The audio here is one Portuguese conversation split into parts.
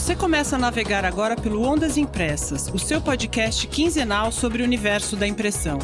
Você começa a navegar agora pelo Ondas Impressas, o seu podcast quinzenal sobre o universo da impressão.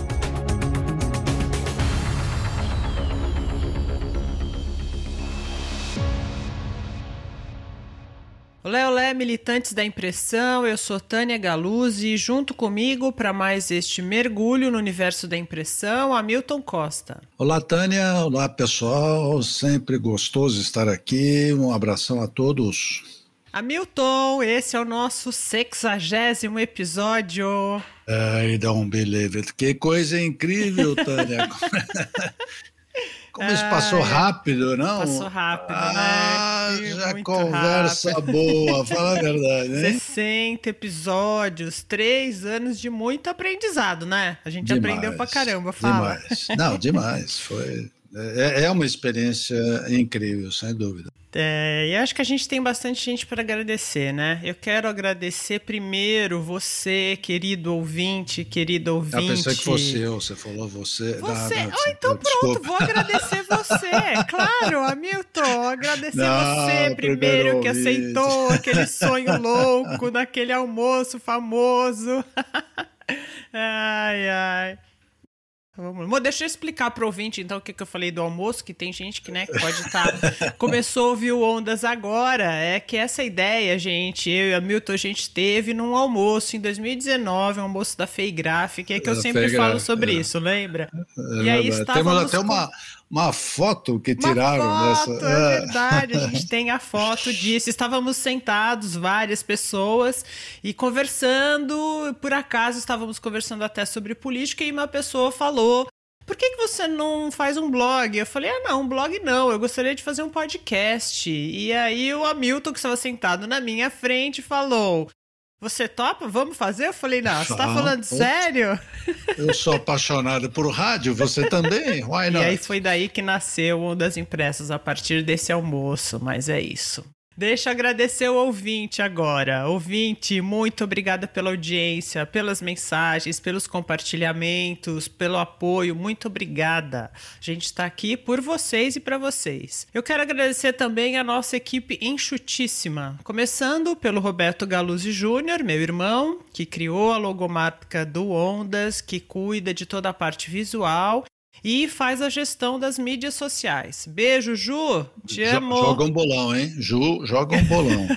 Olé, olé, militantes da impressão, eu sou Tânia Galuzzi e junto comigo para mais este mergulho no universo da impressão, Hamilton Costa. Olá, Tânia, olá pessoal, sempre gostoso estar aqui, um abração a todos. Hamilton, esse é o nosso sexagésimo episódio. Ai, dá um believe Que coisa incrível, Tânia. Como isso passou rápido, não? Passou rápido, ah, né? Já Muito conversa rápido. boa, fala a verdade, né? 60 episódios, três anos de muito aprendizado, né? A gente Demais, aprendeu pra caramba, fala. Demais. Não, demais. Foi. É, é uma experiência incrível, sem dúvida. É, e acho que a gente tem bastante gente para agradecer, né? Eu quero agradecer primeiro você, querido ouvinte, querido ouvinte. Eu pensei que fosse eu, você falou você. Você? Não, não, Ah, então desculpa. pronto, vou agradecer você. Claro, Hamilton, agradecer Não, você primeiro primeiro que aceitou aquele sonho louco naquele almoço famoso. ai, ai. Vamos lá. Deixa eu explicar pro ouvinte, então, o que, que eu falei do almoço, que tem gente que, né, que pode estar... Começou a ouvir o Ondas agora. É que essa ideia, gente, eu e a Milton, a gente teve num almoço em 2019, um almoço da FEI Gráfica, é que eu sempre FEI falo sobre é. isso, lembra? É E aí estávamos Temos até uma, uma foto que Uma tiraram foto, dessa. é verdade, a gente tem a foto disso. Estávamos sentados, várias pessoas, e conversando, por acaso estávamos conversando até sobre política, e uma pessoa falou. Por que, que você não faz um blog? Eu falei, ah, não, um blog não, eu gostaria de fazer um podcast. E aí o Hamilton, que estava sentado na minha frente, falou: Você topa? Vamos fazer? Eu falei, não, você tá falando sério? Eu sou apaixonado por rádio, você também? Why E not? aí foi daí que nasceu o das impressas a partir desse almoço, mas é isso. Deixa eu agradecer o ouvinte agora. Ouvinte, muito obrigada pela audiência, pelas mensagens, pelos compartilhamentos, pelo apoio. Muito obrigada. A gente está aqui por vocês e para vocês. Eu quero agradecer também a nossa equipe enxutíssima, começando pelo Roberto Galuzzi Júnior, meu irmão, que criou a logomarca do Ondas, que cuida de toda a parte visual e faz a gestão das mídias sociais. Beijo, Ju. Te Jo- amo. Joga um bolão, hein? Ju, joga um bolão.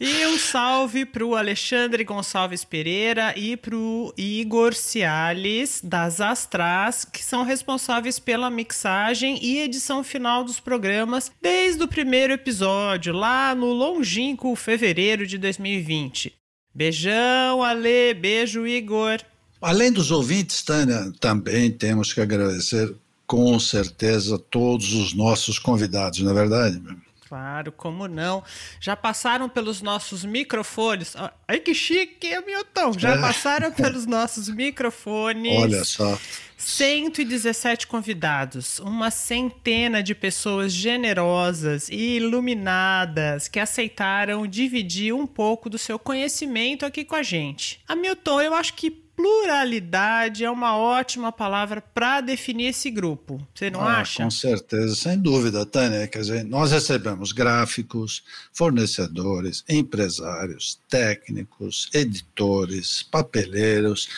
E um salve pro Alexandre Gonçalves Pereira e pro Igor Ciales, das Astras, que são responsáveis pela mixagem e edição final dos programas desde o primeiro episódio, lá no longínquo fevereiro de 2020. Beijão, Ale. Beijo, Igor. Além dos ouvintes, Tânia, também temos que agradecer com certeza todos os nossos convidados, não é verdade? Claro, como não? Já passaram pelos nossos microfones. Ah, Ai, que chique, Hamilton! Já É. passaram pelos nossos microfones. Olha só. 117 convidados, uma centena de pessoas generosas e iluminadas que aceitaram dividir um pouco do seu conhecimento aqui com a gente. Hamilton, eu acho que pluralidade é uma ótima palavra para definir esse grupo. Você não Ah, acha? Com certeza, sem dúvida, Tânia. Quer dizer, nós recebemos gráficos, fornecedores, empresários, técnicos, editores, papeleiros,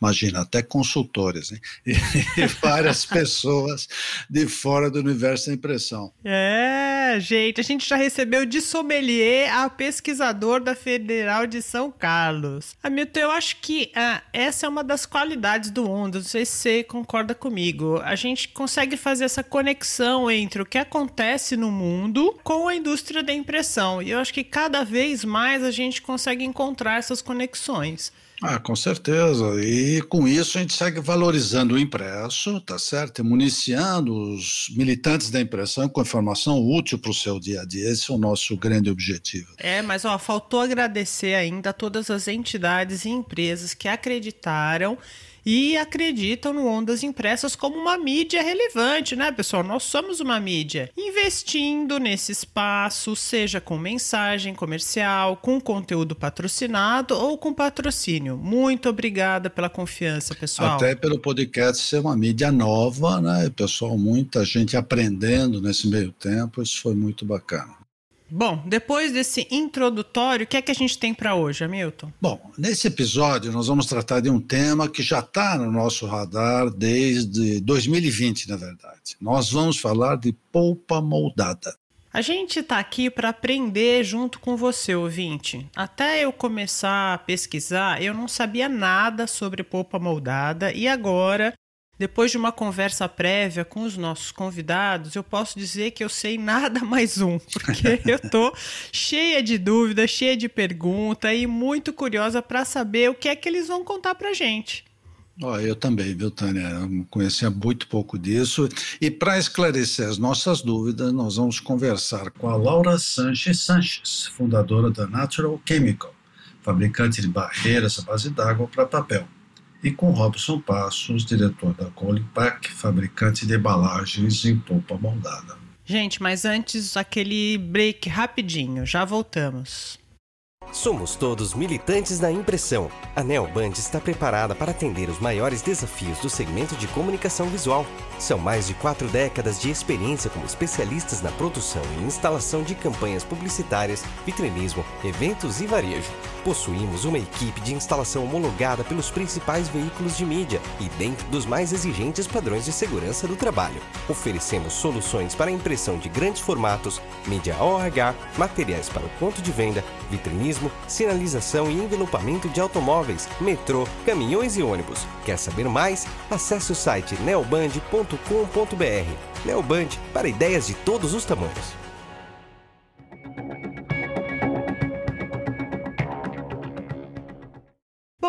imagina, até consultores, hein? e várias pessoas de fora do universo da impressão. É, gente, a gente já recebeu de sommelier a pesquisador da Federal de São Carlos. Hamilton, eu acho que ah, essa é uma das qualidades do Ondas, não sei se você concorda comigo. A gente consegue fazer essa conexão entre o que acontece no mundo com a indústria da impressão. E eu acho que cada vez mais a gente consegue encontrar essas conexões. Ah, com certeza. E com isso a gente segue valorizando o impresso, tá certo? E municiando os militantes da impressão com informação útil para o seu dia a dia. Esse é o nosso grande objetivo. É, mas ó, faltou agradecer ainda a todas as entidades e empresas que acreditaram e acreditam no Ondas Impressas como uma mídia relevante, né, pessoal? Nós somos uma mídia investindo nesse espaço, seja com mensagem comercial, com conteúdo patrocinado ou com patrocínio. Muito obrigada pela confiança, pessoal. Até pelo podcast ser uma mídia nova, né? Pessoal, muita gente aprendendo nesse meio tempo, isso foi muito bacana. Bom, depois desse introdutório, o que é que a gente tem para hoje, Hamilton? Bom, nesse episódio nós vamos tratar de um tema que já está no nosso radar desde 2020, na verdade. Nós vamos falar de polpa moldada. A gente está aqui para aprender junto com você, ouvinte. Até eu começar a pesquisar, eu não sabia nada sobre polpa moldada e agora depois de uma conversa prévia com os nossos convidados, eu posso dizer que eu sei nada mais um, porque eu tô cheia de dúvidas, cheia de perguntas e muito curiosa para saber o que é que eles vão contar para gente. Oh, eu também, viu, Tânia? Eu conhecia muito pouco disso. E para esclarecer as nossas dúvidas, nós vamos conversar com a Laura Sanches Sanches, fundadora da Natural Chemical, fabricante de barreiras à base d'água para papel e com Robson Passos, diretor da Colipac, fabricante de embalagens em polpa moldada. Gente, mas antes aquele break rapidinho, já voltamos. Somos todos militantes da impressão. A Neoband está preparada para atender os maiores desafios do segmento de comunicação visual. São mais de quatro décadas de experiência como especialistas na produção e instalação de campanhas publicitárias, vitrinismo, eventos e varejo. Possuímos uma equipe de instalação homologada pelos principais veículos de mídia e dentro dos mais exigentes padrões de segurança do trabalho. Oferecemos soluções para impressão de grandes formatos, mídia OH, materiais para o ponto de venda, vitrinismo, sinalização e envelopamento de automóveis, metrô, caminhões e ônibus. Quer saber mais? Acesse o site neoband.com.br. Neoband para ideias de todos os tamanhos.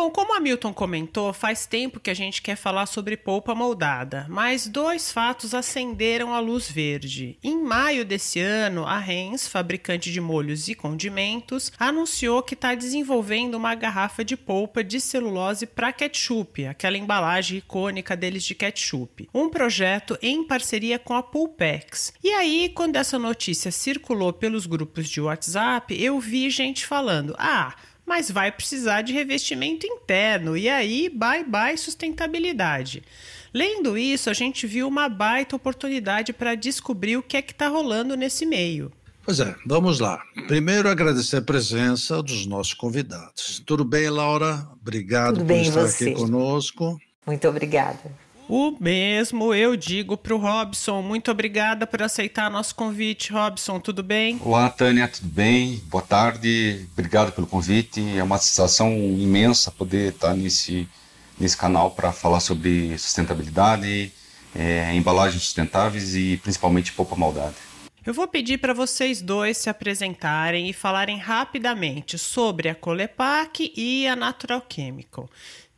Bom, como a Milton comentou, faz tempo que a gente quer falar sobre polpa moldada, mas dois fatos acenderam a luz verde. Em maio desse ano, a Heinz, fabricante de molhos e condimentos, anunciou que está desenvolvendo uma garrafa de polpa de celulose para ketchup, aquela embalagem icônica deles de ketchup. Um projeto em parceria com a Pulpex. E aí, quando essa notícia circulou pelos grupos de WhatsApp, eu vi gente falando: ah, mas vai precisar de revestimento interno e aí bye bye sustentabilidade. Lendo isso, a gente viu uma baita oportunidade para descobrir o que é que está rolando nesse meio. Pois é, vamos lá. Primeiro, agradecer a presença dos nossos convidados. Tudo bem, Laura? Obrigado Tudo por bem, estar você? aqui conosco. Muito obrigada. O mesmo eu digo para o Robson. Muito obrigada por aceitar nosso convite, Robson. Tudo bem? Olá, Tânia, tudo bem? Boa tarde, obrigado pelo convite. É uma sensação imensa poder estar nesse, nesse canal para falar sobre sustentabilidade, é, embalagens sustentáveis e principalmente polpa moldada. Eu vou pedir para vocês dois se apresentarem e falarem rapidamente sobre a Colepac e a Natural Chemical.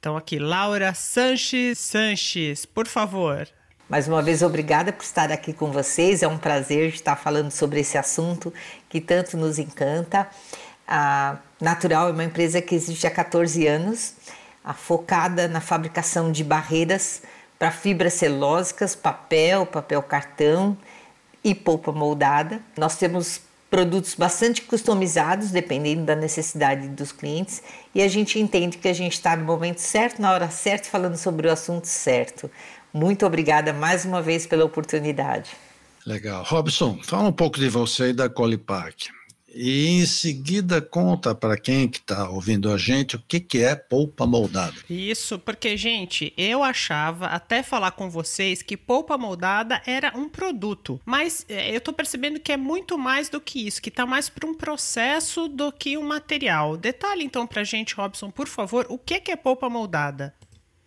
Então, aqui, Laura Sanches Sanches, por favor. Mais uma vez, obrigada por estar aqui com vocês. É um prazer estar falando sobre esse assunto que tanto nos encanta. A Natural é uma empresa que existe há 14 anos, focada na fabricação de barreiras para fibras celulósicas, papel, papel cartão e polpa moldada. Nós temos produtos bastante customizados, dependendo da necessidade dos clientes, e a gente entende que a gente está no momento certo, na hora certa, falando sobre o assunto certo. Muito obrigada mais uma vez pela oportunidade. Legal. Robson, fala um pouco de você e da Colipac. E em seguida conta para quem que está ouvindo a gente o que, que é polpa moldada. Isso, porque, gente, eu achava, até falar com vocês, que polpa moldada era um produto. Mas é, eu tô percebendo que é muito mais do que isso, que tá mais para um processo do que um material. Detalhe então pra gente, Robson, por favor, o que, que é polpa moldada?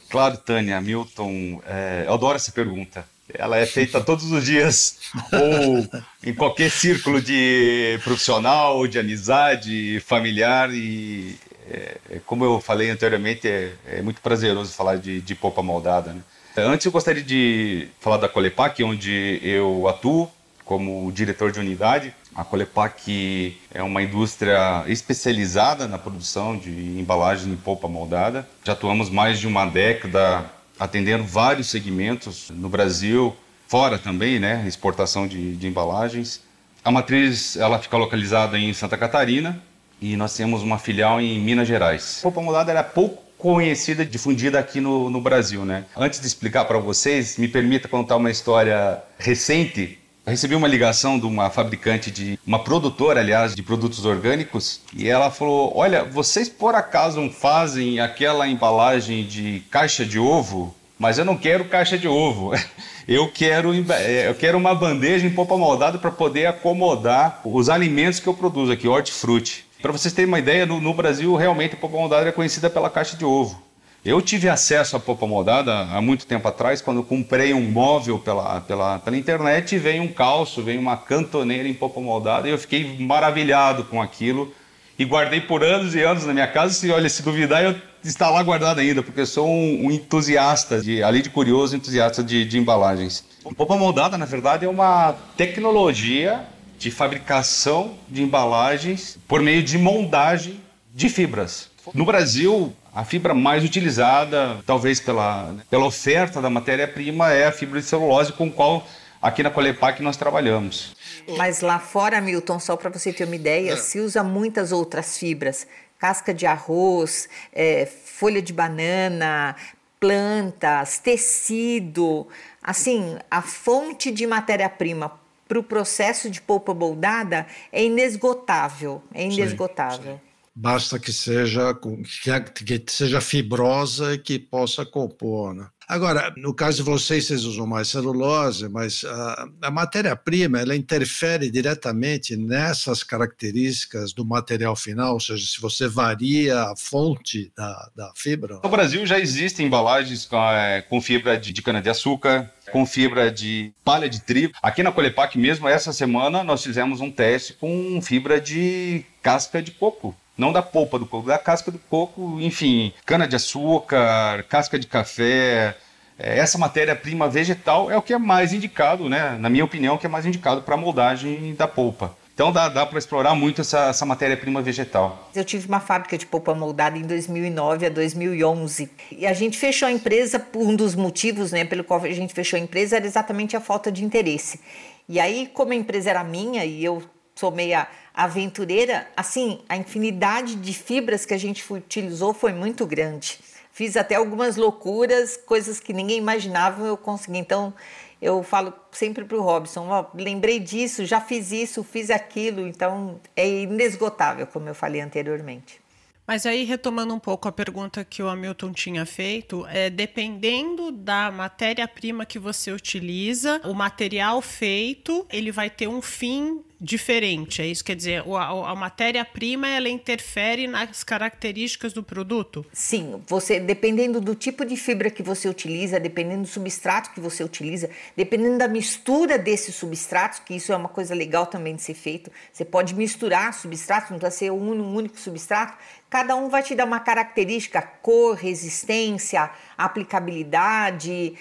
Claro, Tânia, Milton, é, eu adoro essa pergunta. Ela é feita todos os dias, ou em qualquer círculo de profissional, de amizade, familiar, e é, como eu falei anteriormente, é, é, muito prazeroso falar de, de polpa moldada. Né? Antes eu gostaria de falar da Colepac, onde eu atuo como diretor de unidade. A Colepac é uma indústria especializada na produção de embalagens em polpa moldada. Já atuamos mais de uma década atendendo vários segmentos no Brasil, fora também, né, exportação de, de embalagens. A matriz ela fica localizada em Santa Catarina e nós temos uma filial em Minas Gerais. A polpa moldada era pouco conhecida, difundida aqui no, no Brasil, né? Antes de explicar para vocês, me permita contar uma história recente Eu recebi uma ligação de uma fabricante de uma produtora, aliás, de produtos orgânicos, e ela falou: "Olha, vocês por acaso fazem aquela embalagem de caixa de ovo? Mas eu não quero caixa de ovo. Eu quero, é, eu quero uma bandeja em polpa moldada para poder acomodar os alimentos que eu produzo aqui, hortifruti. Para vocês terem uma ideia, no, no Brasil realmente a polpa moldada é conhecida pela caixa de ovo. Eu tive acesso à polpa moldada há muito tempo atrás, quando eu comprei um móvel pela, pela, pela internet veio um calço, veio uma cantoneira em polpa moldada e eu fiquei maravilhado com aquilo e guardei por anos e anos na minha casa. Se, olha, se duvidar, eu está lá guardado ainda, porque sou um, um entusiasta, de, além de curioso, entusiasta de, de embalagens. Polpa moldada, na verdade, é uma tecnologia de fabricação de embalagens por meio de moldagem de fibras. No Brasil, a fibra mais utilizada, talvez pela, pela oferta da matéria-prima, é a fibra de celulose com qual aqui na Colepac nós trabalhamos. Mas lá fora, Milton, só para você ter uma ideia, é. se usa muitas outras fibras, casca de arroz, é, folha de banana, plantas, tecido. Assim, a fonte de matéria-prima para o processo de polpa moldada é inesgotável. É inesgotável. Sim, sim. Basta que seja, que, seja fibrosa e que possa compor. Né? Agora, no caso de vocês, vocês usam mais celulose, mas a, a matéria-prima ela interfere diretamente nessas características do material final, ou seja, se você varia a fonte da, da fibra. No Brasil já existem embalagens com, é, com fibra de, de cana-de-açúcar, com fibra de palha de trigo. Aqui na Colepac mesmo, essa semana, nós fizemos um teste com fibra de casca de coco. Não da polpa do coco, da casca do coco, enfim, cana-de-açúcar, casca de café. É, essa matéria-prima vegetal é o que é mais indicado, né? Na minha opinião, que é mais indicado para a moldagem da polpa. Então dá, dá para explorar muito essa, essa matéria-prima vegetal. Eu tive uma fábrica de polpa moldada em 2009 a 2011 e a gente fechou a empresa. Um dos motivos, né, pelo qual a gente fechou a empresa era exatamente a falta de interesse. E aí, como a empresa era minha e eu sou meia aventureira, assim, a infinidade de fibras que a gente utilizou foi muito grande. Fiz até algumas loucuras, coisas que ninguém imaginava eu consegui. Então, eu falo sempre para o Robson: ó, lembrei disso, já fiz isso, fiz aquilo. Então, é inesgotável, como eu falei anteriormente. Mas aí, retomando um pouco a pergunta que o Hamilton tinha feito, é dependendo da matéria-prima que você utiliza, o material feito, ele vai ter um fim diferente. É isso quer dizer, a, a matéria-prima ela interfere nas características do produto? Sim, você dependendo do tipo de fibra que você utiliza, dependendo do substrato que você utiliza, dependendo da mistura desses substratos, que isso é uma coisa legal também de ser feito. Você pode misturar substratos, não precisa ser um, um único substrato. Cada um vai te dar uma característica, cor, resistência, aplicabilidade,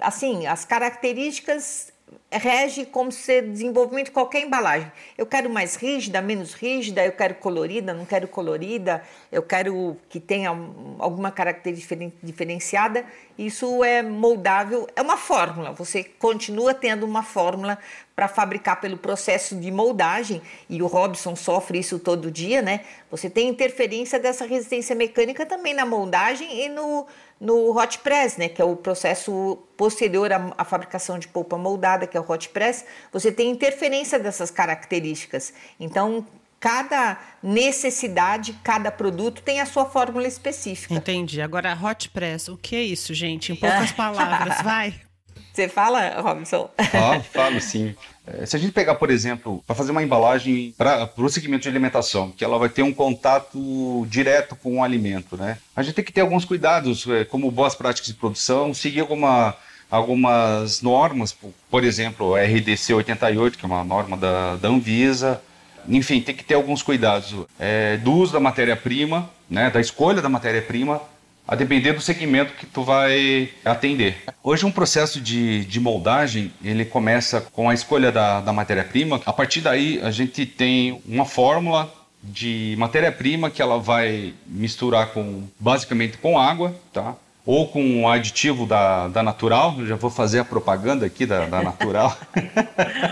assim, as características rege como ser desenvolvimento de qualquer embalagem. Eu quero mais rígida, menos rígida, eu quero colorida, não quero colorida, eu quero que tenha alguma característica diferenciada. Isso é moldável, é uma fórmula. Você continua tendo uma fórmula para fabricar pelo processo de moldagem, e o Robson sofre isso todo dia, né? Você tem interferência dessa resistência mecânica também na moldagem e no, no hot press, né? Que é o processo posterior à, à fabricação de polpa moldada, que é o hot press. Você tem interferência dessas características. Então, cada necessidade, cada produto tem a sua fórmula específica. Entendi. Agora, hot press, o que é isso, gente? Em poucas palavras, vai. Você fala, Robson? Falo, falo sim. É, se a gente pegar, por exemplo, para fazer uma embalagem para o segmento de alimentação, que ela vai ter um contato direto com o alimento, né? A gente tem que ter alguns cuidados, é, como boas práticas de produção, seguir alguma, algumas normas, por exemplo, a RDC 88, que é uma norma da, da Anvisa. Enfim, tem que ter alguns cuidados é, do uso da matéria-prima, né, da escolha da matéria-prima, a depender do segmento que tu vai atender. Hoje um processo de, de moldagem, ele começa com a escolha da, da matéria-prima. A partir daí a gente tem uma fórmula de matéria-prima que ela vai misturar com basicamente com água, tá? Ou com o aditivo da, da Natural, Eu já vou fazer a propaganda aqui da, da Natural.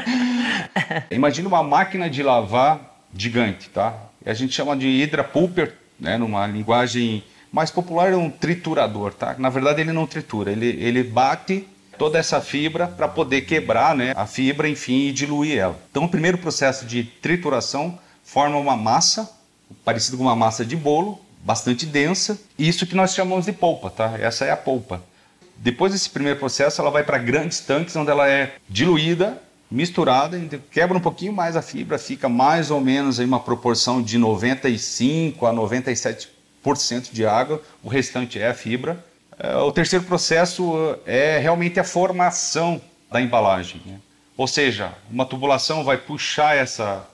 Imagina uma máquina de lavar gigante, tá? A gente chama de Hydra Pulper, né, numa linguagem mais popular é um triturador, tá? Na verdade ele não tritura, ele, ele bate toda essa fibra para poder quebrar né, a fibra, enfim, e diluir ela. Então, o primeiro processo de trituração forma uma massa, parecido com uma massa de bolo, bastante densa, isso que nós chamamos de polpa, tá? Essa é a polpa. Depois desse primeiro processo, ela vai para grandes tanques, onde ela é diluída, misturada, quebra um pouquinho mais a fibra, fica mais ou menos em uma proporção de 95 a 97% de água, o restante é a fibra. É, o terceiro processo é realmente a formação da embalagem. Né? Ou seja, uma tubulação vai puxar essa,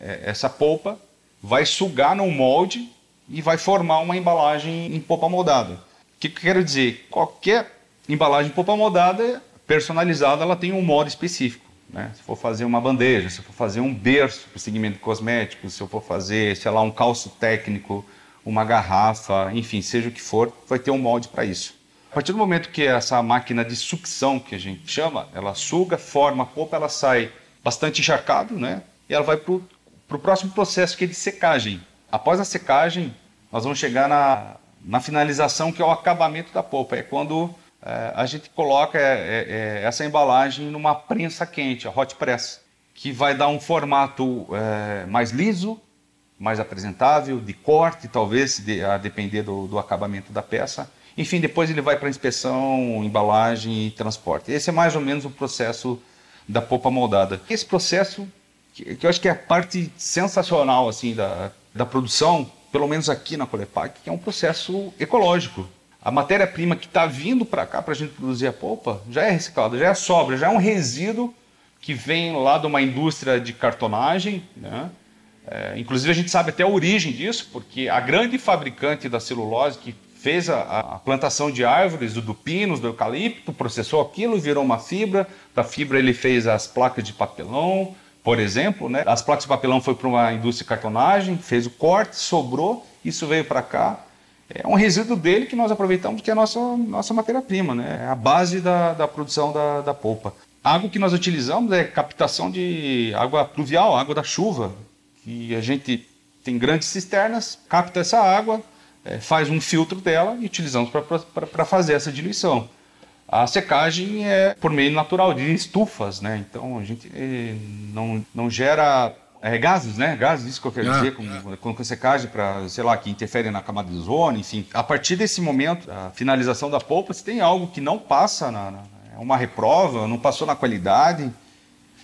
é, essa polpa, vai sugar no molde e vai formar uma embalagem em polpa moldada. O que, eu quero dizer? Qualquer embalagem em polpa moldada personalizada, ela tem um modo específico. Né? Se for fazer uma bandeja, se for fazer um berço para o segmento cosmético, se eu for fazer, sei lá, um calço técnico, uma garrafa, enfim, seja o que for, vai ter um molde para isso. A partir do momento que essa máquina de sucção, que a gente chama, ela suga, forma a polpa, ela sai bastante encharcado, né? E ela vai para o próximo processo, que é de secagem. Após a secagem, nós vamos chegar na, na finalização, que é o acabamento da polpa. É quando é, a gente coloca é, é, é, essa embalagem numa prensa quente, a hot press, que vai dar um formato é, mais liso, mais apresentável, de corte, talvez, a depender do, do, acabamento da peça. Enfim, depois ele vai para inspeção, embalagem e transporte. Esse é mais ou menos o processo da polpa moldada. Esse processo, que, que eu acho que é a parte sensacional assim da, da produção, pelo menos aqui na Colepac, que é um processo ecológico. A matéria-prima que está vindo para cá para a gente produzir a polpa já é reciclada, já é sobra, já é um resíduo que vem lá de uma indústria de cartonagem, né? É, inclusive a gente sabe até a origem disso, porque a grande fabricante da celulose que fez a, a plantação de árvores, do, do pinos, do eucalipto, processou aquilo, virou uma fibra. Da fibra ele fez as placas de papelão, por exemplo, né? As placas de papelão foi para uma indústria de cartonagem, fez o corte, sobrou, isso veio para cá. É um resíduo dele que nós aproveitamos, que é a nossa, nossa matéria-prima, né? É a base da, da produção da, da polpa. A água que nós utilizamos é captação de água pluvial, água da chuva e a gente tem grandes cisternas, capta essa água, é, faz um filtro dela e utilizamos para fazer essa diluição. A secagem é por meio natural de estufas, né? Então a gente é, não, não gera é, gases, né? Gases, isso que eu quero ah, dizer, com, com, com secagem para, sei lá, que interfere na camada de ozônio, enfim. A partir desse momento, a finalização da polpa, se tem algo que não passa na, na é uma reprova, não passou na qualidade,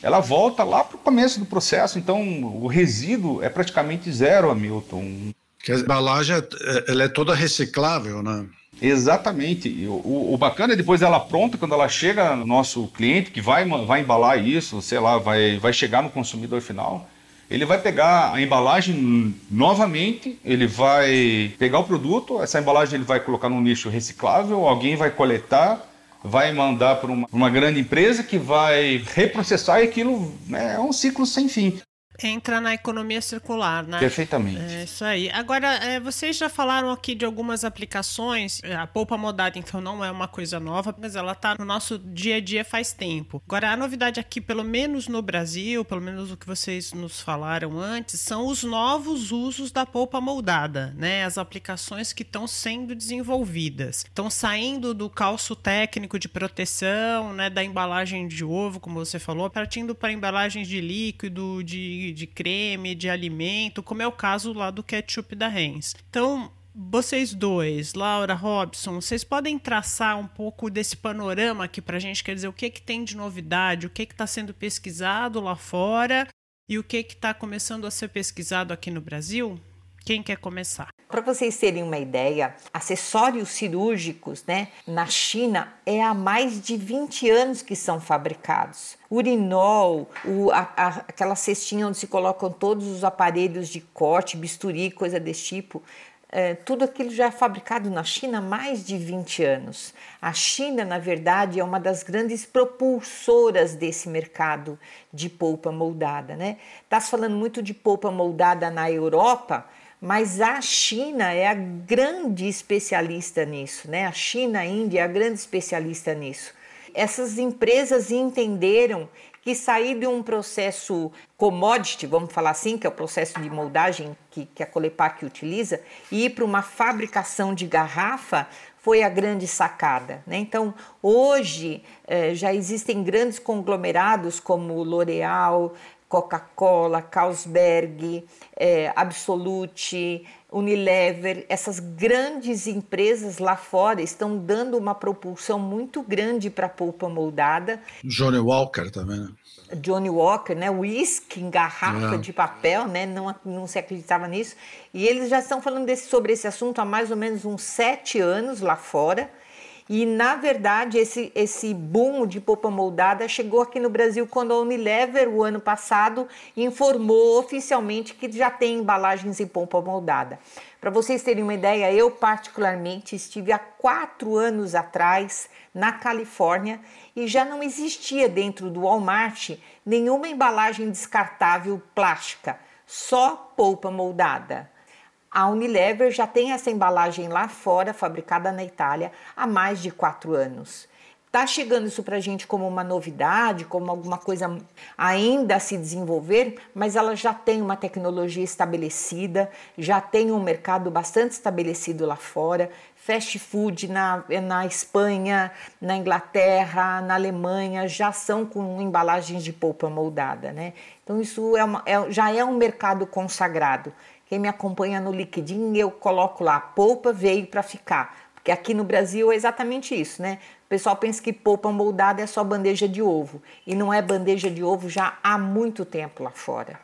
ela volta lá para o começo do processo. Então, o resíduo é praticamente zero, Hamilton. Que a embalagem é, ela é toda reciclável, né? Exatamente. O, o, bacana é depois ela pronta, quando ela chega no nosso cliente, que vai, vai embalar isso, sei lá, vai, vai chegar no consumidor final, ele vai pegar a embalagem novamente, ele vai pegar o produto, essa embalagem ele vai colocar num lixo reciclável, alguém vai coletar, vai mandar para uma, uma, grande empresa que vai reprocessar e aquilo né, é um ciclo sem fim. Entra na economia circular, né? Perfeitamente. É isso aí. Agora, é, vocês já falaram aqui de algumas aplicações. A polpa modada, então, não é uma coisa nova, mas ela está no nosso dia a dia faz tempo. Agora, a novidade aqui, pelo menos no Brasil, pelo menos o que vocês nos falaram antes, são os novos usos da polpa moldada, né? As aplicações que estão sendo desenvolvidas. Estão saindo do calço técnico de proteção, né? Da embalagem de ovo, como você falou, partindo para embalagens de líquido, de de, creme, de alimento, como é o caso lá do ketchup da Heinz. Então, vocês dois, Laura, Robson, vocês podem traçar um pouco desse panorama aqui para a gente, quer dizer, o que, que tem de novidade, o que está sendo pesquisado lá fora e o que está começando a ser pesquisado aqui no Brasil? Quem quer começar? Para vocês terem uma ideia, acessórios cirúrgicos, né, na China é há mais de 20 anos que são fabricados. Urinol, o, a, a, aquela cestinha onde se colocam todos os aparelhos de corte, bisturi, coisa desse tipo, é, tudo aquilo já é fabricado na China há mais de 20 anos. A China, na verdade, é uma das grandes propulsoras desse mercado de polpa moldada. Né? Está se falando muito de polpa moldada na Europa, mas a China é a grande especialista nisso, né? A China, a Índia é a grande especialista nisso. Essas empresas entenderam que sair de um processo commodity, vamos falar assim, que é o processo de moldagem que, que a Colepac utiliza, e ir para uma fabricação de garrafa foi a grande sacada. Né? Então, hoje eh, já existem grandes conglomerados como L'Oréal, Coca-Cola, Carlsberg, eh, Absolute, Unilever, essas grandes empresas lá fora estão dando uma propulsão muito grande para a polpa moldada. Johnny Walker também, né? Johnny Walker, né? Whisky em garrafa é. de papel, né? Não, não se acreditava nisso. E eles já estão falando desse, sobre esse assunto há mais ou menos uns sete anos lá fora. E, na verdade, esse, esse boom de polpa moldada chegou aqui no Brasil quando a Unilever, o ano passado, informou oficialmente que já tem embalagens em polpa moldada. Para vocês terem uma ideia, eu particularmente estive há quatro anos atrás na Califórnia e já não existia dentro do Walmart nenhuma embalagem descartável plástica, só polpa moldada. A Unilever já tem essa embalagem lá fora, fabricada na Itália, há mais de quatro anos. Está chegando isso para a gente como uma novidade, como alguma coisa ainda a se desenvolver, mas ela já tem uma tecnologia estabelecida, já tem um mercado bastante estabelecido lá fora. Fast food na, na Espanha, na Inglaterra, na Alemanha já são com embalagens de polpa moldada, né? Então isso é uma, é, já é um mercado consagrado. Quem me acompanha no LinkedIn, eu coloco lá, polpa veio para ficar. Porque aqui no Brasil é exatamente isso, né? O pessoal pensa que polpa moldada é só bandeja de ovo. E não é bandeja de ovo já há muito tempo lá fora.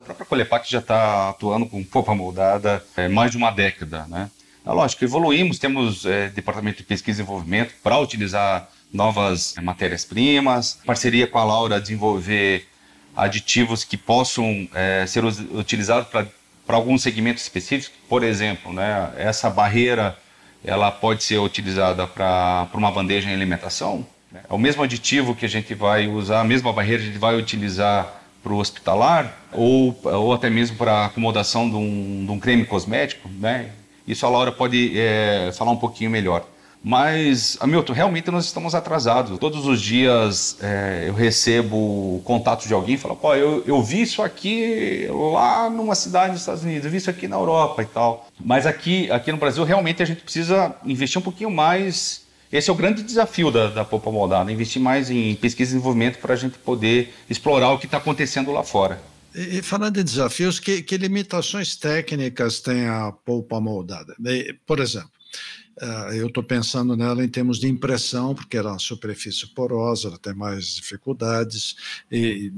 A própria Colepac já está atuando com polpa moldada é, mais de uma década, né? É lógico, evoluímos, temos é, departamento de pesquisa e desenvolvimento para utilizar novas é, matérias-primas, parceria com a Laura desenvolver aditivos que possam é, ser utilizados para para alguns segmentos específicos, por exemplo, né, essa barreira ela pode ser utilizada para uma bandeja em alimentação. Né? É o mesmo aditivo que a gente vai usar, a mesma barreira que a gente vai utilizar para o hospitalar ou, ou até mesmo para a acomodação de um, de um creme cosmético. Né? Isso a Laura pode é, falar um pouquinho melhor. Mas, Hamilton, realmente nós estamos atrasados. Todos os dias é, eu recebo contato de alguém e falo, pô, eu, eu vi isso aqui lá numa cidade dos Estados Unidos, eu vi isso aqui na Europa e tal. Mas aqui, aqui no Brasil, realmente a gente precisa investir um pouquinho mais. Esse é o grande desafio da, da Polpa Moldada, investir mais em pesquisa e desenvolvimento para a gente poder explorar o que está acontecendo lá fora. E, falando de desafios, que, que limitações técnicas tem a polpa moldada? Por exemplo, Uh, eu estou pensando nela em termos de impressão, porque ela é uma superfície porosa, ela tem mais dificuldades, e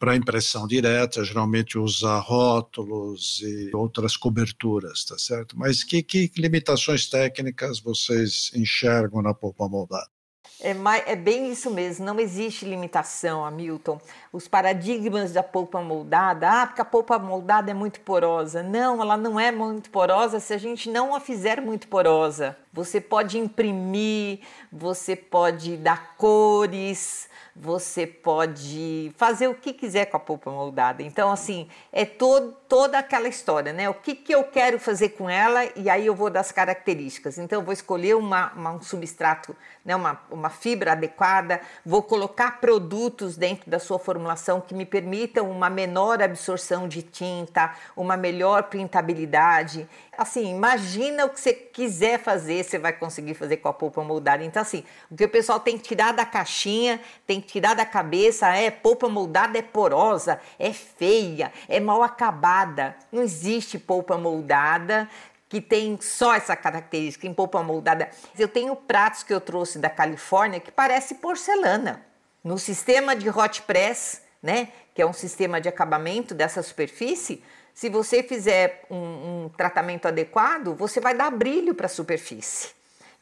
para impressão direta, geralmente usa rótulos e outras coberturas, tá certo? Mas que, que limitações técnicas vocês enxergam na polpa moldada? É, é, bem isso mesmo, não existe limitação, Hamilton. Os paradigmas da polpa moldada, ah, porque a polpa moldada é muito porosa. Não, ela não é muito porosa se a gente não a fizer muito porosa. Você pode imprimir, você pode dar cores, você pode fazer o que quiser com a polpa moldada. Então, assim, é todo, toda aquela história, né? O que, que eu quero fazer com ela e aí eu vou das características. Então, eu vou escolher uma, uma, um substrato, né? uma, uma fibra adequada, vou colocar produtos dentro da sua formulação que me permitam uma menor absorção de tinta, uma melhor printabilidade assim, imagina o que você quiser fazer, você vai conseguir fazer com a polpa moldada. Então, assim, o que o pessoal tem que tirar da caixinha, tem que tirar da cabeça é polpa moldada é porosa, é feia, é mal acabada. Não existe polpa moldada que tem só essa característica em polpa moldada. Eu tenho pratos que eu trouxe da Califórnia que parece porcelana. No sistema de hot press, né, que é um sistema de acabamento dessa superfície, se você fizer um, um tratamento adequado, você vai dar brilho para a superfície.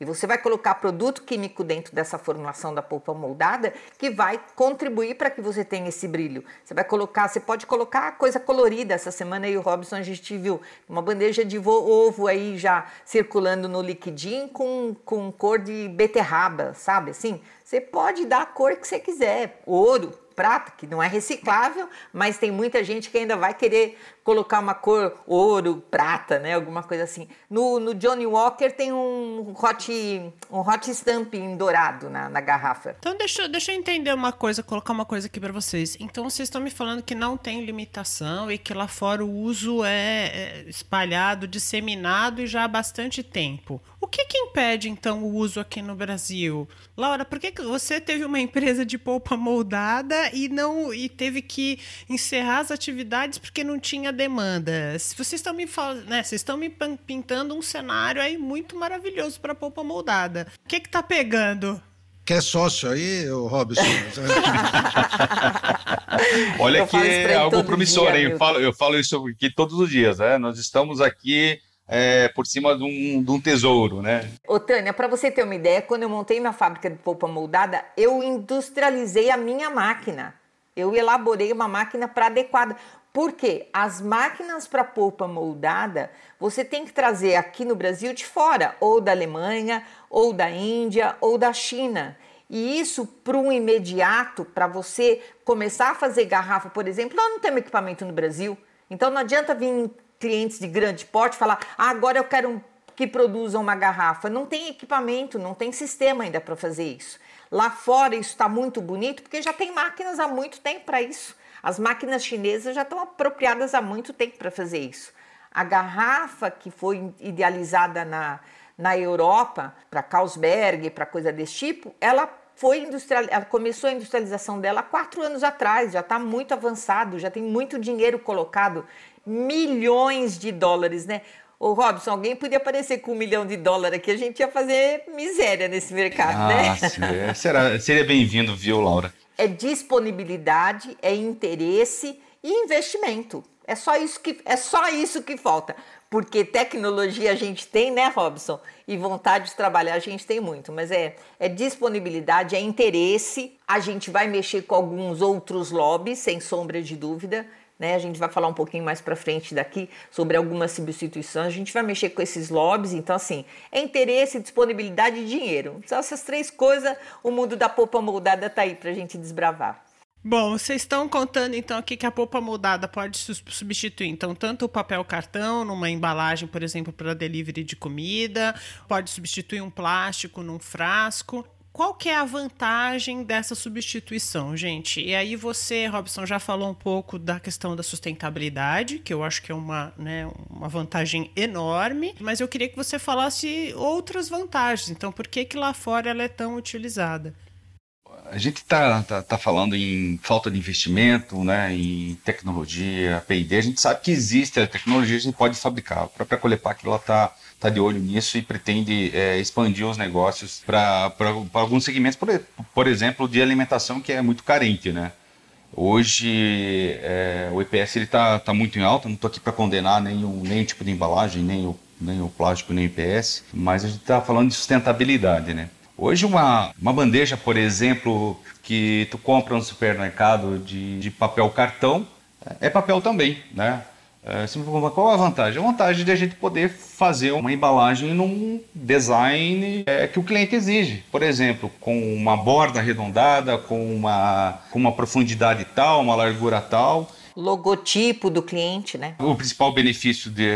E você vai colocar produto químico dentro dessa formulação da polpa moldada que vai contribuir para que você tenha esse brilho. Você vai colocar, você pode colocar coisa colorida. Essa semana aí o Robson a gente viu uma bandeja de ovo aí já circulando no liquidinho com, com cor de beterraba, sabe assim? Você pode dar a cor que você quiser, ouro, prata, que não é reciclável, mas tem muita gente que ainda vai querer colocar uma cor ouro, prata, né? Alguma coisa assim. No, no Johnny Walker tem um hot, um hot stamping dourado na, na garrafa. Então deixa, deixa eu entender uma coisa, colocar uma coisa aqui para vocês. Então vocês estão me falando que não tem limitação e que lá fora o uso é, é espalhado, disseminado e já há bastante tempo. O que, que impede então o uso aqui no Brasil? Laura, por que, que você teve uma empresa de polpa moldada e não e teve que encerrar as atividades porque não tinha demanda? Se vocês estão me falando, né, vocês estão me pintando um cenário aí muito maravilhoso para polpa moldada. O que que tá pegando? Quer sócio aí, Robson? Olha eu que é algo promissor, dia, hein? Eu falo, eu falo isso aqui todos os dias, né? Nós estamos aqui é, por cima de um, de um, tesouro, né? Ô, Tânia, para você ter uma ideia, quando eu montei minha fábrica de polpa moldada, eu industrializei a minha máquina. Eu elaborei uma máquina para adequada. Porque as máquinas para polpa moldada você tem que trazer aqui no Brasil de fora, ou da Alemanha, ou da Índia, ou da China. E isso para um imediato, para você começar a fazer garrafa, por exemplo, nós não temos equipamento no Brasil. Então não adianta vir clientes de grande porte falar: ah, agora eu quero que produzam uma garrafa. Não tem equipamento, não tem sistema ainda para fazer isso. Lá fora isso está muito bonito porque já tem máquinas há muito tempo para isso. As máquinas chinesas já estão apropriadas há muito tempo para fazer isso. A garrafa que foi idealizada na, na Europa para Carlsberg, para coisa desse tipo, ela foi industrial, ela começou a industrialização dela quatro anos atrás, já está muito avançado, já tem muito dinheiro colocado milhões de dólares, né? Ô Robson, alguém podia aparecer com um milhão de dólares aqui, a gente ia fazer miséria nesse mercado, ah, né? Será, seria bem-vindo, viu, Laura? É disponibilidade, é interesse e investimento. É só isso que, é só isso que falta. Porque tecnologia a gente tem, né, Robson? E vontade de trabalhar a gente tem muito. Mas é, é disponibilidade, é interesse. A gente vai mexer com alguns outros lobbies, sem sombra de dúvida. Né? A gente vai falar um pouquinho mais para frente daqui sobre algumas substituições. A gente vai mexer com esses lobbies. Então, assim, é interesse, disponibilidade e dinheiro. São essas três coisas. O mundo da polpa moldada tá aí para a gente desbravar. Bom, vocês estão contando então aqui que a polpa moldada pode substituir então tanto o papel cartão numa embalagem, por exemplo, para delivery de comida, pode substituir um plástico num frasco qual que é a vantagem dessa substituição, gente? E aí você, Robson, já falou um pouco da questão da sustentabilidade, que eu acho que é uma, né, uma vantagem enorme, mas eu queria que você falasse outras vantagens. Então, por que, que lá fora ela é tão utilizada? A gente está tá, tá falando em falta de investimento, né, em tecnologia, P&D. A gente sabe que existe a tecnologia, a gente pode fabricar. A própria Colepac está está de olho nisso e pretende é, expandir os negócios para alguns segmentos, por, por exemplo, de alimentação que é muito carente, né? Hoje é, o EPS está tá muito em alta, não estou aqui para condenar nenhum, nenhum tipo de embalagem, nem o, nem o plástico, nem o EPS, mas a gente está falando de sustentabilidade, né? Hoje uma, uma bandeja, por exemplo, que tu compra no supermercado de, de papel cartão, é papel também, né? É, você me pergunta qual a vantagem? A vantagem de a gente poder fazer uma embalagem num design é, que o cliente exige. Por exemplo, com uma borda arredondada, com uma, com uma profundidade tal, uma largura tal. Logotipo do cliente, né? O principal benefício de,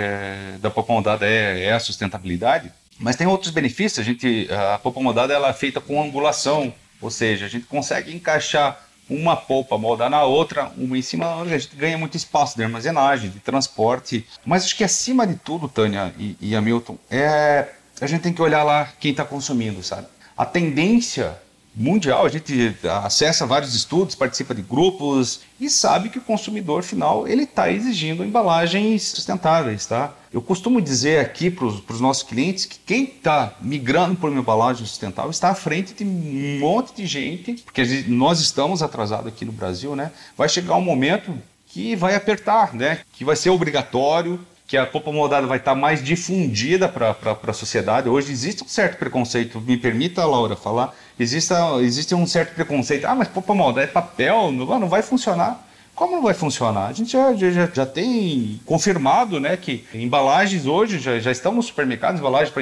da polpa moldada é, é, a sustentabilidade, mas tem outros benefícios. A, gente, a polpa moldada ela é feita com angulação, ou seja, a gente consegue encaixar uma polpa moldar na outra, uma em cima, a gente ganha muito espaço de armazenagem, de transporte. Mas acho que acima de tudo, Tânia e, e Hamilton, é a gente tem que olhar lá quem está consumindo, sabe? A tendência mundial, a gente acessa vários estudos, participa de grupos e sabe que o consumidor final ele está exigindo embalagens sustentáveis, tá? Eu costumo dizer aqui para os nossos clientes que quem está migrando para uma embalagem sustentável está à frente de um monte de gente, porque nós estamos atrasados aqui no Brasil, né? Vai chegar um momento que vai apertar, né? Que vai ser obrigatório que a polpa moldada vai estar mais difundida para a sociedade. Hoje existe um certo preconceito, me permita, Laura, falar, existe, existe um certo preconceito. Ah, mas polpa moldada é papel, não, não vai funcionar. Como não vai funcionar? A gente já, já, já tem confirmado né, que embalagens hoje já, já estão nos supermercados, embalagens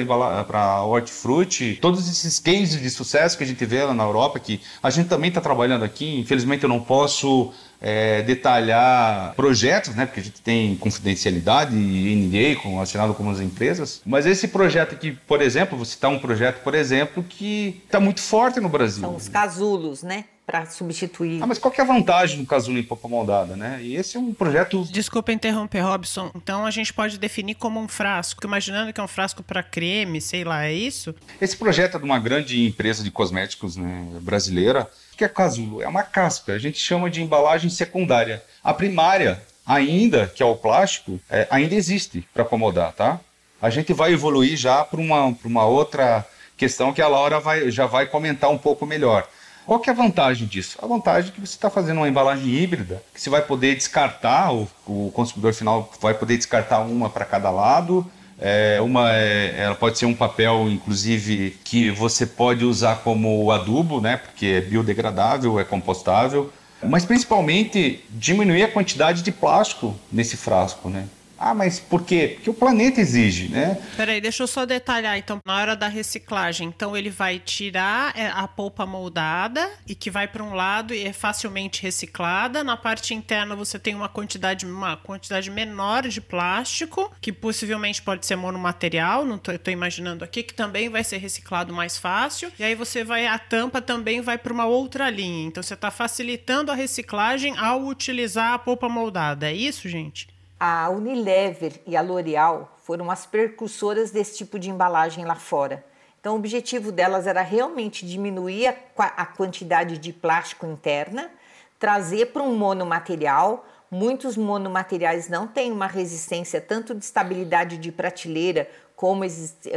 para hortifruti, todos esses cases de sucesso que a gente vê lá na Europa, que a gente também está trabalhando aqui. Infelizmente eu não posso é, detalhar projetos, né, porque a gente tem confidencialidade e NDA com, assinado com as empresas. Mas esse projeto aqui, por exemplo, vou citar um projeto, por exemplo, que está muito forte no Brasil. São os casulos, né? Para substituir. Ah, mas qual que é a vantagem do casulo em polpa moldada, né? E esse é um projeto. Desculpa interromper, Robson. Então a gente pode definir como um frasco, imaginando que é um frasco para creme, sei lá, é isso? Esse projeto é de uma grande empresa de cosméticos né, brasileira. O que é casulo? É uma casca. A gente chama de embalagem secundária. A primária, ainda que é o plástico, é, ainda existe para acomodar, tá? A gente vai evoluir já para uma, uma outra questão que a Laura vai, já vai comentar um pouco melhor. Qual que é a vantagem disso? A vantagem é que você está fazendo uma embalagem híbrida, que você vai poder descartar, o, o consumidor final vai poder descartar uma para cada lado. É, uma é, ela pode ser um papel, inclusive, que você pode usar como adubo, né? Porque é biodegradável, é compostável. Mas principalmente diminuir a quantidade de plástico nesse frasco, né? Ah, mas por quê? Porque o planeta exige, né? Peraí, deixa eu só detalhar. Então, na hora da reciclagem, então ele vai tirar é, a polpa moldada e que vai para um lado e é facilmente reciclada. Na parte interna você tem uma quantidade, uma quantidade menor de plástico, que possivelmente pode ser monomaterial, não tô, tô imaginando aqui, que também vai ser reciclado mais fácil. E aí você vai, a tampa também vai para uma outra linha. Então você está facilitando a reciclagem ao utilizar a polpa moldada. É isso, gente? A Unilever e a L'Oréal foram as percursoras desse tipo de embalagem lá fora. Então, o objetivo delas era realmente diminuir a, a quantidade de plástico interna, trazer para um monomaterial. Muitos monomateriais não têm uma resistência tanto de estabilidade de prateleira como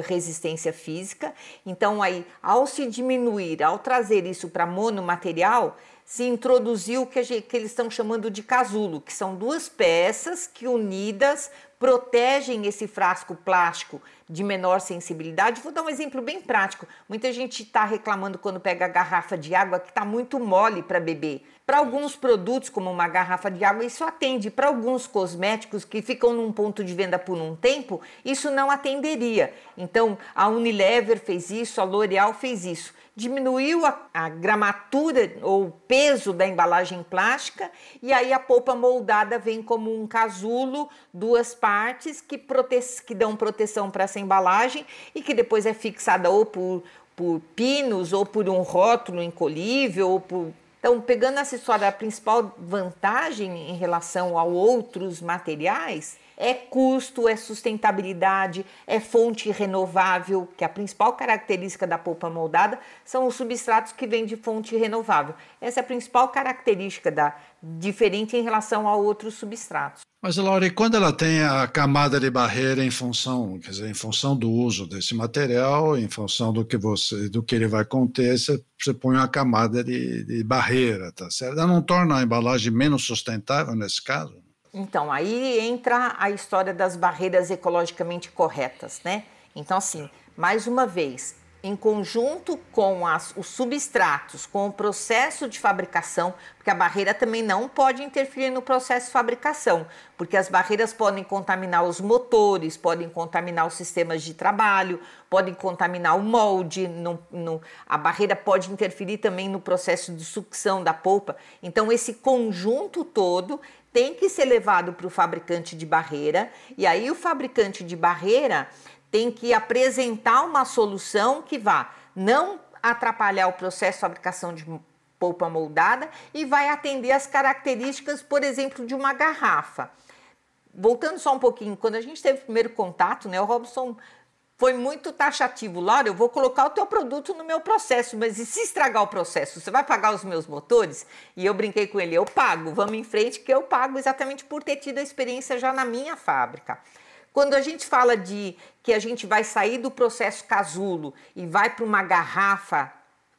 resistência física. Então, aí, ao se diminuir, ao trazer isso para monomaterial, se introduziu o que, que, eles estão chamando de casulo, que são duas peças que unidas protegem esse frasco plástico de menor sensibilidade. Vou dar um exemplo bem prático. Muita gente está reclamando quando pega a garrafa de água que está muito mole para beber. Para alguns produtos, como uma garrafa de água, isso atende. Para alguns cosméticos que ficam num ponto de venda por um tempo, isso não atenderia. Então, a Unilever fez isso, a L'Oréal fez isso diminuiu a, a gramatura ou peso da embalagem plástica e aí a polpa moldada vem como um casulo, duas partes que, prote que dão proteção para essa embalagem e que depois é fixada ou por, por pinos ou por um rótulo encolhível ou por então, pegando essa história, a principal vantagem em relação a outros materiais é custo, é sustentabilidade, é fonte renovável, que a principal característica da polpa moldada são os substratos que vêm de fonte renovável. Essa é a principal característica da diferente em relação a outros substratos. Mas, Laura, e quando ela tem a camada de barreira em função, quer dizer, em função do uso desse material, em função do que você, do que ele vai conter, você, você põe uma camada de, de barreira, tá certo? Ela não torna a embalagem menos sustentável nesse caso? Então, aí entra a história das barreiras ecologicamente corretas, né? Então, assim, mais uma vez, em conjunto com as, os substratos, com o processo de fabricação, porque a barreira também não pode interferir no processo de fabricação, porque as barreiras podem contaminar os motores, podem contaminar os sistemas de trabalho, podem contaminar o molde, no, no, a barreira pode interferir também no processo de sucção da polpa. Então, esse conjunto todo tem que ser levado para o fabricante de barreira, e aí o fabricante de barreira tem que apresentar uma solução que vá não atrapalhar o processo de fabricação de polpa moldada e vai atender as características, por exemplo, de uma garrafa. Voltando só um pouquinho, quando a gente teve o primeiro contato, né, o Robson foi muito taxativo. Laura, eu vou colocar o teu produto no meu processo, mas e se estragar o processo? Você vai pagar os meus motores? E eu brinquei com ele, eu pago, vamos em frente que eu pago exatamente por ter tido a experiência já na minha fábrica. Quando a gente fala de que a gente vai sair do processo casulo e vai para uma garrafa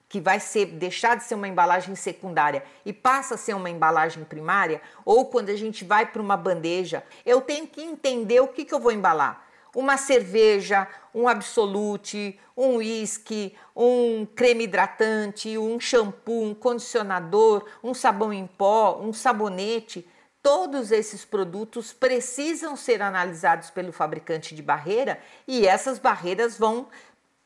que vai ser deixar de ser uma embalagem secundária e passa a ser uma embalagem primária, ou quando a gente vai para uma bandeja, eu tenho que entender o que, que eu vou embalar uma cerveja, um absolute, um uísque, um creme hidratante, um shampoo, um condicionador, um sabão em pó, um sabonete, todos esses produtos precisam ser analisados pelo fabricante de barreira e essas barreiras vão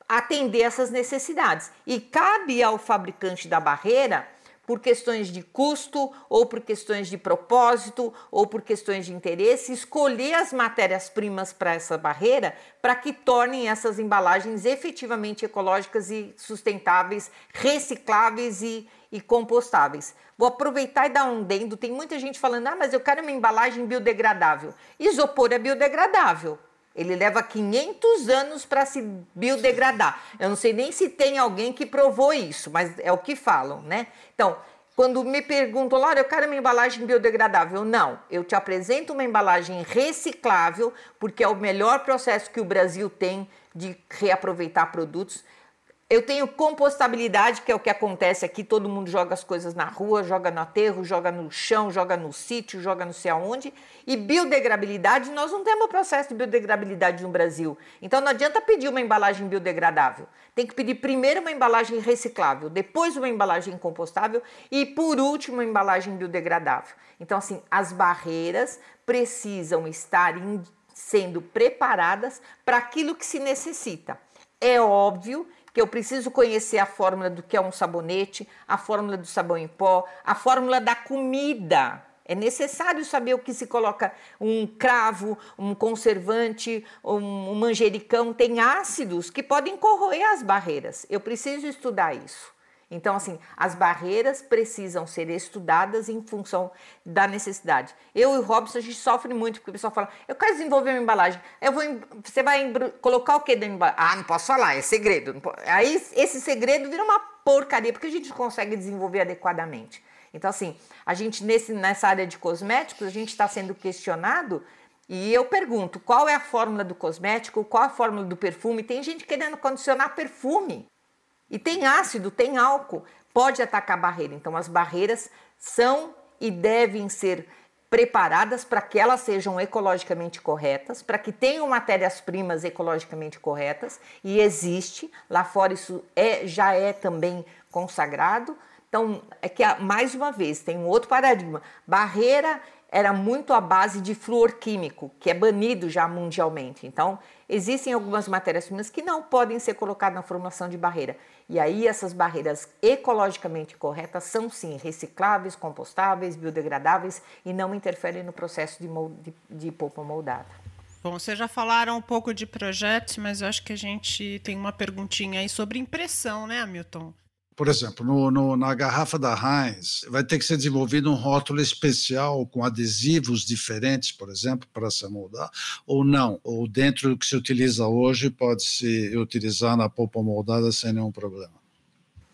atender essas necessidades. E cabe ao fabricante da barreira por questões de custo, ou por questões de propósito, ou por questões de interesse, escolher as matérias-primas para essa barreira para que tornem essas embalagens efetivamente ecológicas e sustentáveis, recicláveis e, e compostáveis. Vou aproveitar e dar um dendo. Tem muita gente falando: ah, mas eu quero uma embalagem biodegradável. Isopor é biodegradável. Ele leva 500 anos para se biodegradar. Eu não sei nem se tem alguém que provou isso, mas é o que falam, né? Então, quando me perguntam, Laura, eu quero uma embalagem biodegradável. Não, eu te apresento uma embalagem reciclável, porque é o melhor processo que o Brasil tem de reaproveitar produtos. Eu tenho compostabilidade, que é o que acontece aqui, todo mundo joga as coisas na rua, joga no aterro, joga no chão, joga no sítio, joga não sei aonde. E biodegradabilidade, nós não temos processo de biodegradabilidade no Brasil. Então não adianta pedir uma embalagem biodegradável. Tem que pedir primeiro uma embalagem reciclável, depois uma embalagem compostável e por último uma embalagem biodegradável. Então assim, as barreiras precisam estar sendo preparadas para aquilo que se necessita. É óbvio que eu preciso conhecer a fórmula do que é um sabonete, a fórmula do sabão em pó, a fórmula da comida. É necessário saber o que se coloca um cravo, um conservante, um manjericão, tem ácidos que podem corroer as barreiras. Eu preciso estudar isso. Então, assim, as barreiras precisam ser estudadas em função da necessidade. Eu e o Robson, a gente sofre muito, porque o pessoal fala, eu quero desenvolver uma embalagem. Eu vou, você vai colocar o que dentro da embalagem? Ah, não posso falar, é segredo. Aí esse segredo vira uma porcaria, porque a gente não consegue desenvolver adequadamente. Então, assim, a gente nesse, nessa área de cosméticos, a gente está sendo questionado e eu pergunto, qual é a fórmula do cosmético, qual a fórmula do perfume? Tem gente querendo condicionar perfume. E tem ácido, tem álcool, pode atacar a barreira. Então, as barreiras são e devem ser preparadas para que elas sejam ecologicamente corretas, para que tenham matérias-primas ecologicamente corretas, e existe, lá fora isso é, já é também consagrado. Então, é que mais uma vez tem um outro paradigma. Barreira era muito à base de flúor químico, que é banido já mundialmente. Então, existem algumas matérias-primas que não podem ser colocadas na formação de barreira. E aí, essas barreiras ecologicamente corretas são sim recicláveis, compostáveis, biodegradáveis e não interferem no processo de, de, de polpa moldada. Bom, vocês já falaram um pouco de projetos, mas eu acho que a gente tem uma perguntinha aí sobre impressão, né, Hamilton? Por exemplo, no, no, na garrafa da Heinz, vai ter que ser desenvolvido um rótulo especial com adesivos diferentes, por exemplo, para se moldar, ou não? Ou dentro do que se utiliza hoje, pode se utilizar na polpa moldada sem nenhum problema?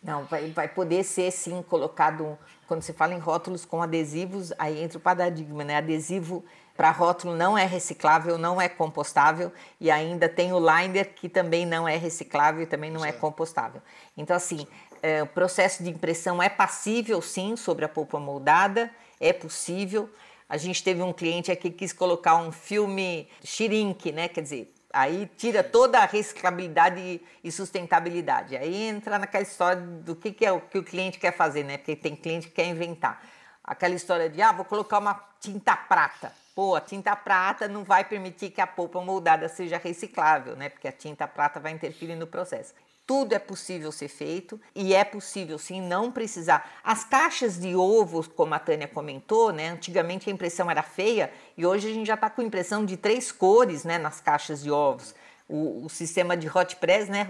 Não, vai, vai poder ser sim colocado, quando se fala em rótulos com adesivos, aí entra o paradigma, né? Adesivo para rótulo não é reciclável, não é compostável e ainda tem o liner que também não é reciclável e também não é certo. é compostável. Então, assim, é, o processo de impressão é passível, sim, sobre a polpa moldada, é possível. A gente teve um cliente aqui que quis colocar um filme shrink, né? Quer dizer, aí tira toda a reciclabilidade e sustentabilidade. Aí entra naquela história do que, que é o que o cliente quer fazer, né? Porque tem cliente que quer inventar. Aquela história de, ah, vou colocar uma tinta prata. Pô, a tinta prata não vai permitir que a polpa moldada seja reciclável, né? Porque a tinta prata vai interferir no processo. Tudo é possível ser feito e é possível sim não precisar. As caixas de ovos, como a Tânia comentou, né? Antigamente a impressão era feia e hoje a gente já está com impressão de três cores, né? Nas caixas de ovos. O, o sistema de hot press, né?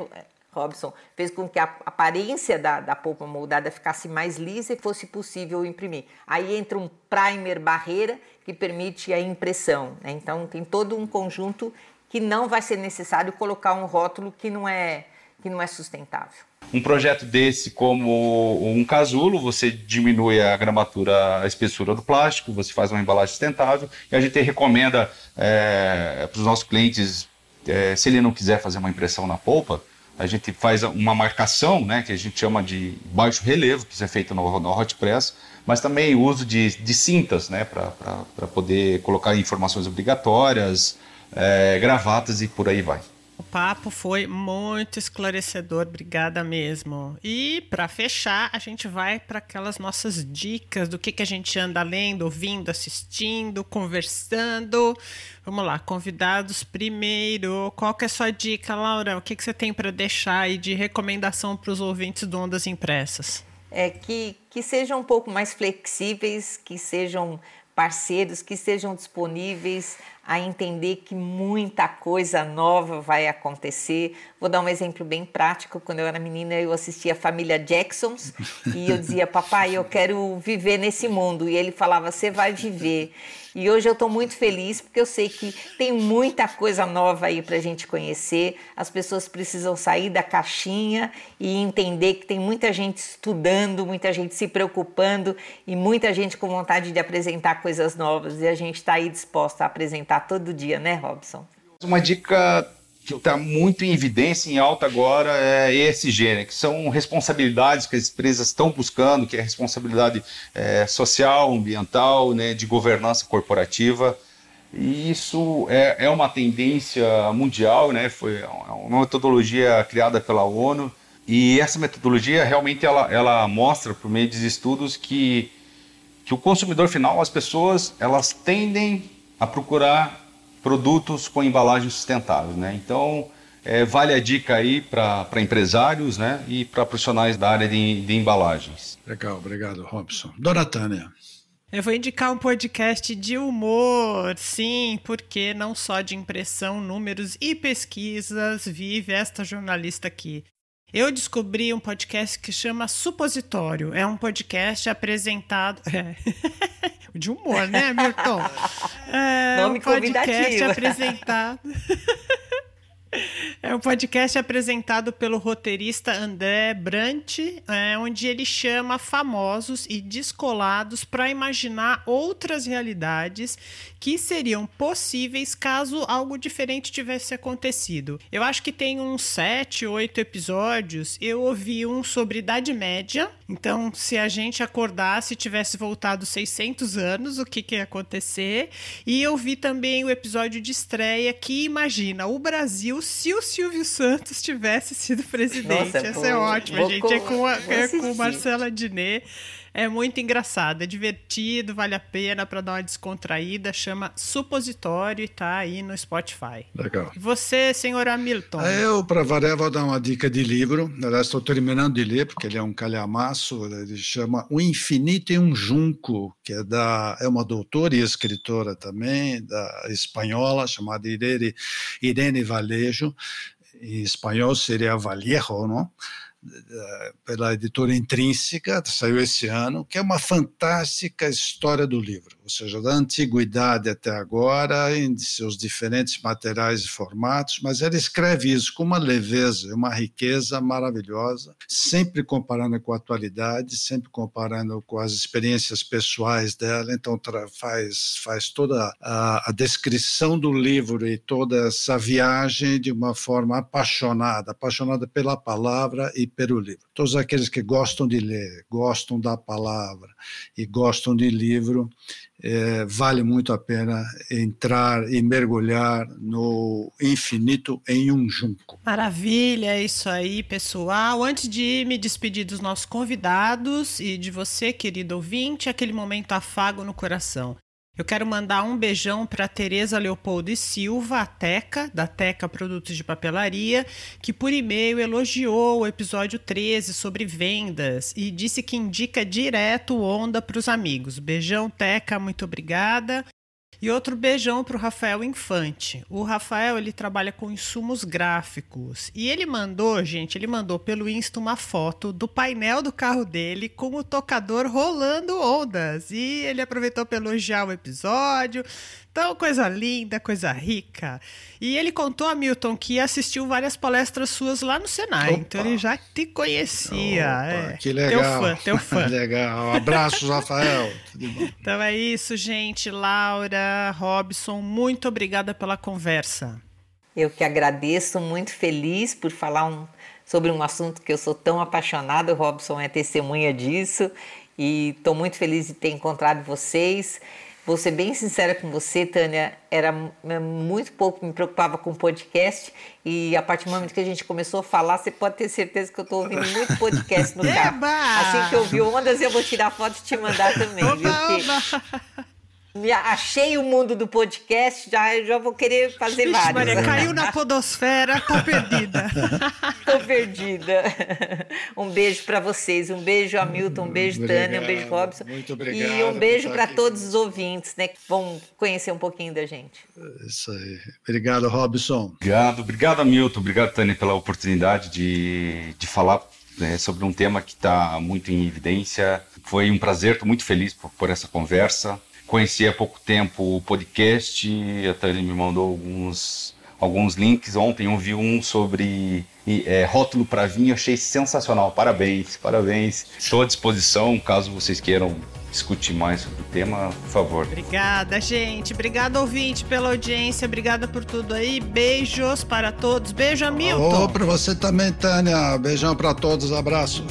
Robson, fez com que a aparência da, da polpa moldada ficasse mais lisa e fosse possível imprimir. Aí entra um primer barreira que permite a impressão. Né? Então tem todo um conjunto que não vai ser necessário colocar um rótulo que não é que não é sustentável. Um projeto desse, como um casulo, você diminui a gramatura, a espessura do plástico, você faz uma embalagem sustentável e a gente recomenda é, para os nossos clientes, é, se ele não quiser fazer uma impressão na polpa, a gente faz uma marcação, né, que a gente chama de baixo relevo, que isso é feito no, no hot press, mas também o uso de, de cintas, né, para poder colocar informações obrigatórias, é, gravatas e por aí vai. O papo foi muito esclarecedor, obrigada mesmo. E para fechar, a gente vai para aquelas nossas dicas do que, que a gente anda lendo, ouvindo, assistindo, conversando. Vamos lá, convidados primeiro. Qual que é a sua dica, Laura? O que, que você tem para deixar aí de recomendação para os ouvintes do Ondas Impressas? É que, que sejam um pouco mais flexíveis, que sejam parceiros, que sejam disponíveis a entender que muita coisa nova vai acontecer. Vou dar um exemplo bem prático. Quando eu era menina, eu assistia a família Jacksons e eu dizia, papai, eu quero viver nesse mundo. E ele falava, você vai viver. E hoje eu estou muito feliz porque eu sei que tem muita coisa nova aí para a gente conhecer. As pessoas precisam sair da caixinha e entender que tem muita gente estudando, muita gente se preocupando e muita gente com vontade de apresentar coisas novas. E a gente está aí disposta a apresentar todo dia, né, Robson? Uma dica que está muito em evidência, em alta agora, é ESG, né, que são responsabilidades que as empresas estão buscando, que é responsabilidade é, social, ambiental, né, de governança corporativa. E isso é, é uma tendência mundial, né, foi uma metodologia criada pela ONU, e essa metodologia realmente ela, ela mostra, por meio de estudos, que, que o consumidor final, as pessoas, elas tendem a procurar produtos com embalagem sustentável. Né? Então, é, vale a dica aí para empresários né? e para profissionais da área de, de embalagens. Legal, obrigado, Robson. Dona Tânia. Eu vou indicar um podcast de humor, sim, porque não só de impressão, números e pesquisas vive esta jornalista aqui. Eu descobri um podcast que chama Supositório. É um podcast apresentado. É. de humor, né, Milton? É Nome um podcast apresentado. É um podcast apresentado pelo roteirista André Brant, é, onde ele chama famosos e descolados para imaginar outras realidades que seriam possíveis caso algo diferente tivesse acontecido. Eu acho que tem uns sete, oito episódios. Eu ouvi um sobre Idade Média. Então, se a gente acordasse e tivesse voltado 600 anos, o que, que ia acontecer? E eu vi também o episódio de estreia que imagina o Brasil se o Silvio Santos tivesse sido presidente. Nossa, Essa é ótima, gente. É com, a, é com Marcela Diné. É muito engraçado, é divertido, vale a pena para dar uma descontraída. Chama Supositório e tá aí no Spotify. Legal. E você, senhor Hamilton? Eu, para variar, vou dar uma dica de livro. Aliás, estou terminando de ler, porque ele é um calhamaço. Ele chama O Infinito em um Junco, que é, da, é uma doutora e escritora também, da espanhola, chamada Irene, Irene Valejo. Em espanhol seria Vallejo, não? Pela editora Intrínseca, saiu esse ano, que é uma fantástica história do livro, seja, da antiguidade até agora, em seus diferentes materiais e formatos, mas ela escreve isso com uma leveza uma riqueza maravilhosa, sempre comparando com a atualidade, sempre comparando com as experiências pessoais dela, então faz, faz toda a, a descrição do livro e toda essa viagem de uma forma apaixonada, apaixonada pela palavra e pelo livro. Todos aqueles que gostam de ler, gostam da palavra e gostam de livro, é, vale muito a pena entrar e mergulhar no infinito em um junco. Maravilha, é isso aí, pessoal. Antes de me despedir dos nossos convidados e de você, querido ouvinte, aquele momento afago no coração. Eu quero mandar um beijão para Tereza Leopoldo e Silva, a Teca, da Teca Produtos de Papelaria, que por e-mail elogiou o episódio 13 sobre vendas e disse que indica direto Onda para os amigos. Beijão, Teca, muito obrigada. E outro beijão para o Rafael Infante. O Rafael ele trabalha com insumos gráficos e ele mandou, gente, ele mandou pelo Insta uma foto do painel do carro dele com o tocador rolando ondas. E ele aproveitou para elogiar o episódio, então, coisa linda, coisa rica. E ele contou a Milton que assistiu várias palestras suas lá no Senai. Opa. Então ele já te conhecia. Opa, é. Que legal. Teu fã, teu fã. legal. Abraços, Rafael. Então é isso, gente. Laura, Robson, muito obrigada pela conversa. Eu que agradeço, muito feliz por falar um, sobre um assunto que eu sou tão apaixonada. O Robson é testemunha disso. E estou muito feliz de ter encontrado vocês. Vou ser bem sincera com você, Tânia, era muito pouco me preocupava com podcast e a partir do momento que a gente começou a falar, você pode ter certeza que eu estou ouvindo muito podcast no carro. Assim que eu vi ondas, eu vou tirar foto e te mandar também, oba, viu? Porque achei o mundo do podcast, já, já vou querer fazer Ixi, vários. Maria, caiu na podosfera, tá perdida. Tô perdida. Um beijo para vocês, um beijo Hamilton, um beijo obrigado, Tânia, um beijo Robson. Muito obrigado. E um beijo para todos os ouvintes, né, que vão conhecer um pouquinho da gente. Isso aí. Obrigado, Robson. Obrigado, obrigado Hamilton, obrigado Tânia pela oportunidade de, de falar né, sobre um tema que está muito em evidência. Foi um prazer, estou muito feliz por, por essa conversa. Conheci há pouco tempo o podcast, a Tânia me mandou alguns, alguns links. Ontem eu vi um sobre é, rótulo para vinho, achei sensacional. Parabéns, parabéns. Estou à disposição, caso vocês queiram discutir mais sobre o tema, por favor. Obrigada, gente. Obrigada, ouvinte, pela audiência. Obrigada por tudo aí. Beijos para todos. Beijo, Hamilton. Oh, para você também, Tânia. Beijão para todos. Abraços.